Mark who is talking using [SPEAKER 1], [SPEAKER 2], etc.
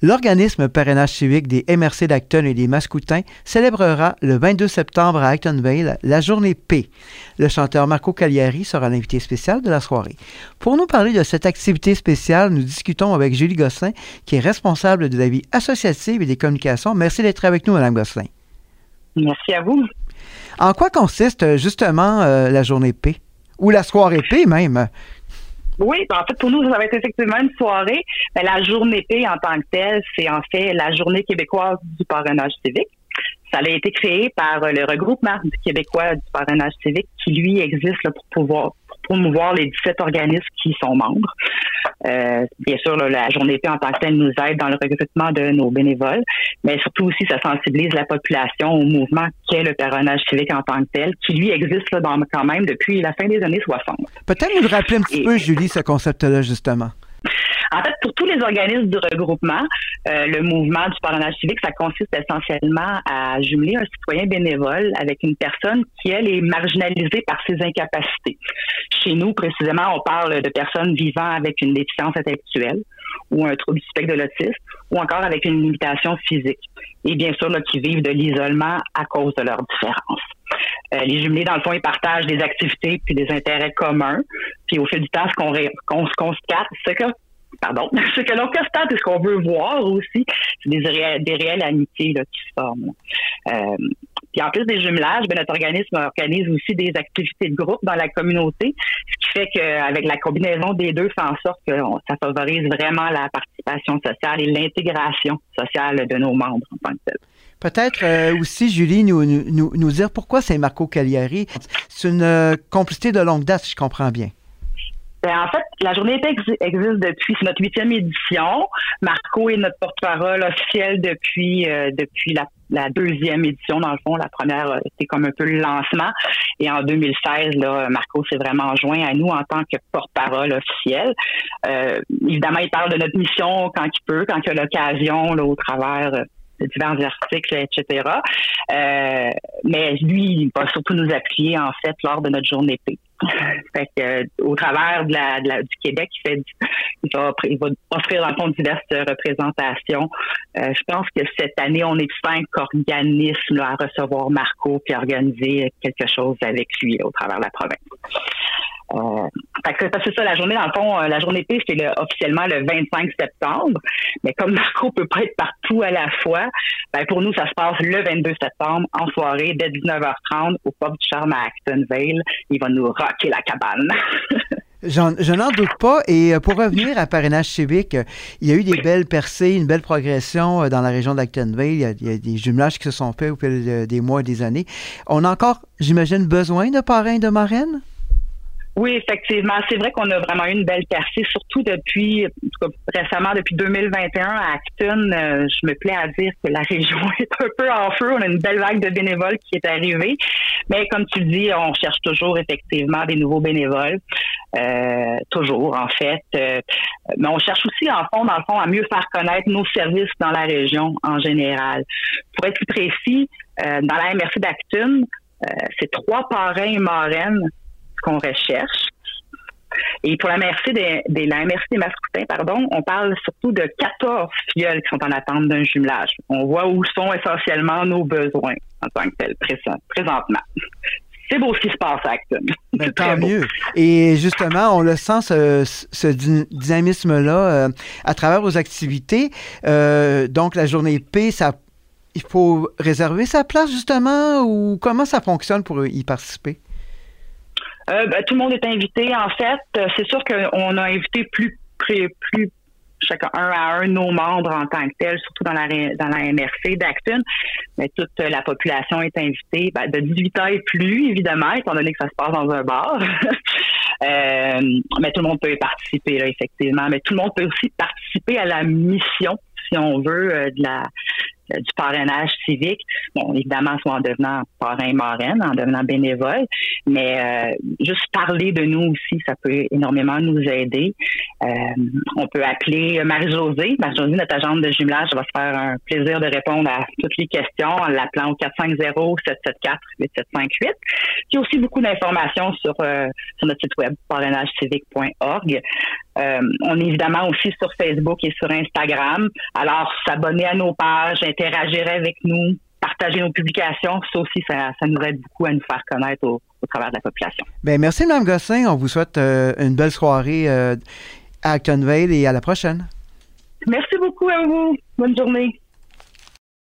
[SPEAKER 1] L'organisme parrainage civique des MRC d'Acton et des Mascoutins célébrera le 22 septembre à Actonville la journée P. Le chanteur Marco Cagliari sera l'invité spécial de la soirée. Pour nous parler de cette activité spéciale, nous discutons avec Julie Gosselin, qui est responsable de la vie associative et des communications. Merci d'être avec nous, Mme Gosselin.
[SPEAKER 2] Merci à vous.
[SPEAKER 1] En quoi consiste justement euh, la journée P? Ou la soirée P même?
[SPEAKER 2] Oui, ben, en fait, pour nous, ça va être effectivement une soirée. Mais la journée P en tant que telle, c'est en fait la journée québécoise du parrainage civique. Ça a été créé par le regroupement Québécois du parrainage civique qui, lui, existe pour pouvoir promouvoir les 17 organismes qui sont membres. Euh, bien sûr, la journée P en tant que telle nous aide dans le recrutement de nos bénévoles, mais surtout aussi, ça sensibilise la population au mouvement qu'est le parrainage civique en tant que tel, qui lui existe là, dans, quand même depuis la fin des années 60.
[SPEAKER 1] Peut-être nous rappeler un petit peu, Julie, ce concept-là, justement.
[SPEAKER 2] En fait, pour tous les organismes du regroupement, euh, le mouvement du parrainage civique, ça consiste essentiellement à jumeler un citoyen bénévole avec une personne qui, elle, est marginalisée par ses incapacités. Chez nous, précisément, on parle de personnes vivant avec une déficience intellectuelle ou un trouble du spectre de l'autisme ou encore avec une limitation physique. Et bien sûr, là, qui vivent de l'isolement à cause de leurs différences. Euh, les jumelés, dans le fond, ils partagent des activités puis des intérêts communs. Puis au fil du temps, ce qu'on se constate, c'est que pardon, ce que l'on constate et ce qu'on veut voir aussi, c'est des, réelles amitiés là, qui se forment. Euh, puis en plus des jumelages, ben, notre organisme organise aussi des activités de groupe dans la communauté, ce qui fait qu'avec la combinaison des deux, fait en sorte que ça favorise vraiment la participation sociale et l'intégration sociale de nos membres en tant que tel.
[SPEAKER 1] Peut-être euh, aussi, Julie, nous, nous, nous, dire pourquoi c'est Marco Cagliari. C'est une euh, complicité de longue date, si je comprends bien.
[SPEAKER 2] Ben, en fait, la journée existe depuis, c'est notre huitième édition. Marco est notre porte-parole officiel depuis euh, depuis la, deuxième édition, dans le fond. La première, euh, c'était comme un peu le lancement. Et en 2016, là, Marco s'est vraiment joint à nous en tant que porte-parole officiel. Euh, évidemment, il parle de notre mission quand il peut, quand il a l'occasion, au travers de divers articles, etc. mais lui, il va surtout nous appuyer, en fait, lors de notre journée P. Fait que, euh, au travers de la, du Québec, il, fait, il, va, il va offrir dans le diverses représentations. Euh, je pense que cette année, on est cinq organismes à recevoir Marco puis organiser quelque chose avec lui au travers de la province. Euh, c'est ça, la journée, dans le fond, euh, la journée P, c'est officiellement le 25 septembre. Mais comme Marco peut pas être partout à la fois, ben, pour nous, ça se passe le 22 septembre, en soirée, dès 19h30, au pub du Charme à Actonville. Il va nous rocker la cabane.
[SPEAKER 1] Je n'en doute pas. Et euh, pour revenir à parrainage civique, il y a eu des belles percées, une belle progression dans la région d'Actonville. Il, il, y a des jumelages qui se sont faits au fil des mois et des années. On a encore, j'imagine, besoin de parrains et de marraines?
[SPEAKER 2] Oui, effectivement. C'est vrai qu'on a vraiment eu une belle percée, surtout depuis, récemment, depuis 2021 à Acton. Euh, je me plais à dire que la région est un peu en feu. On a une belle vague de bénévoles qui est arrivée. Mais comme tu dis, on cherche toujours effectivement des nouveaux bénévoles. Euh, toujours, en fait. Euh, mais on cherche aussi, en fond, dans le fond, à mieux faire connaître nos services dans la région en général. Pour être plus précis, dans la MRC d'Acton, c'est trois parrains et marraines qu'on recherche. Et pour la MRC des, des, la MRC des Mascoutins, pardon, on parle surtout de 14 filleuls qui sont en attente d'un jumelage. On voit où sont essentiellement nos besoins en tant que tel présentement. C'est beau ce qui se passe à Acton.
[SPEAKER 1] Ben, tant mieux. Et justement, on le sent, ce, dynamisme-là, euh, à travers vos activités. Euh, donc, la journée P, ça, il faut réserver sa place, justement, ou comment ça fonctionne pour y participer?
[SPEAKER 2] Euh, ben, tout le monde est invité. En fait, euh, c'est sûr qu'on a invité plus, plus, plus chacun un à un nos membres en tant que tels, surtout dans la dans la MRC d'Acton. Mais toute la population est invitée ben, de 18 ans et plus, évidemment, étant donné que ça se passe dans un bar. euh, mais tout le monde peut y participer, là, effectivement. Mais tout le monde peut aussi participer à la mission, si on veut, de la du parrainage civique. Bon, évidemment, soit en devenant parrain marraine, en devenant bénévole, mais euh, juste parler de nous aussi, ça peut énormément nous aider. Euh, on peut appeler Marie-Josée. Marie-Josée, notre agente de jumelage, va se faire un plaisir de répondre à toutes les questions en l'appelant au 450-774-8758. Il y a aussi beaucoup d'informations sur, sur notre site web parrainagecivique.org. on est évidemment aussi sur Facebook et sur Instagram. Alors, s'abonner à nos pages, interagir avec nous, partager nos publications, ça aussi, ça, nous aide beaucoup à nous faire connaître au, travers de la population.
[SPEAKER 1] Bien, merci, Mme Gosselin. On vous souhaite une belle soirée à Actonville et à la prochaine.
[SPEAKER 2] Merci beaucoup à vous. Bonne journée.